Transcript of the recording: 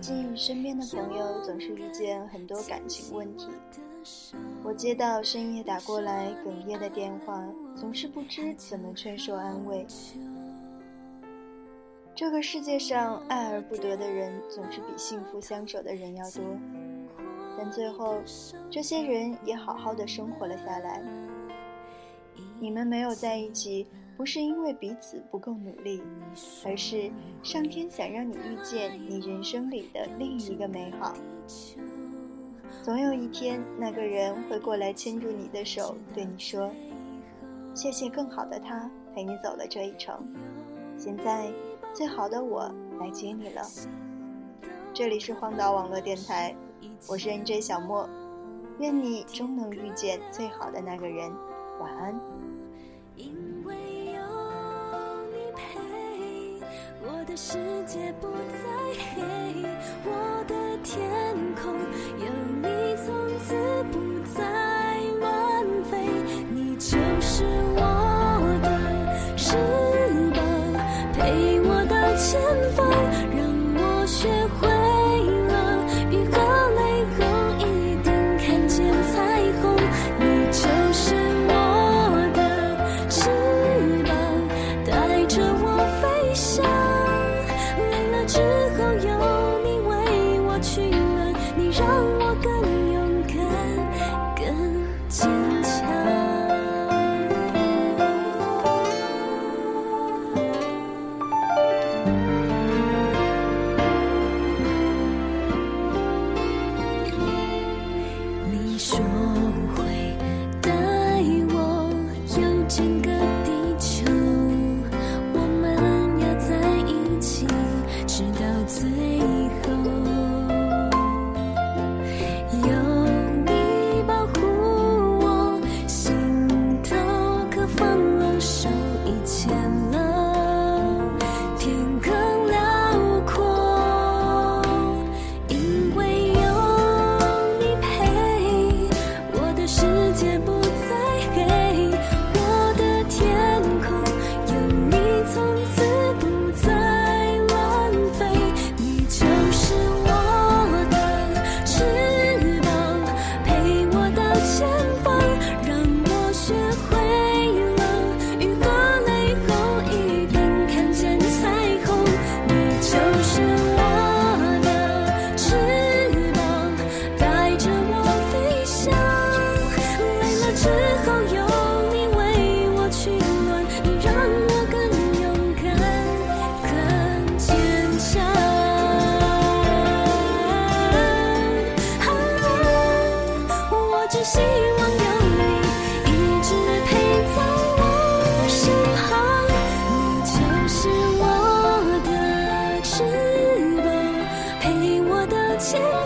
最近身边的朋友总是遇见很多感情问题，我接到深夜打过来哽咽的电话，总是不知怎么劝说安慰。这个世界上爱而不得的人总是比幸福相守的人要多，但最后，这些人也好好的生活了下来。你们没有在一起。不是因为彼此不够努力，而是上天想让你遇见你人生里的另一个美好。总有一天，那个人会过来牵住你的手，对你说：“谢谢更好的他陪你走了这一程，现在最好的我来接你了。”这里是荒岛网络电台，我是 NJ 小莫，愿你终能遇见最好的那个人。晚安。我的世界不再黑，我的天空有你，从此不再前方。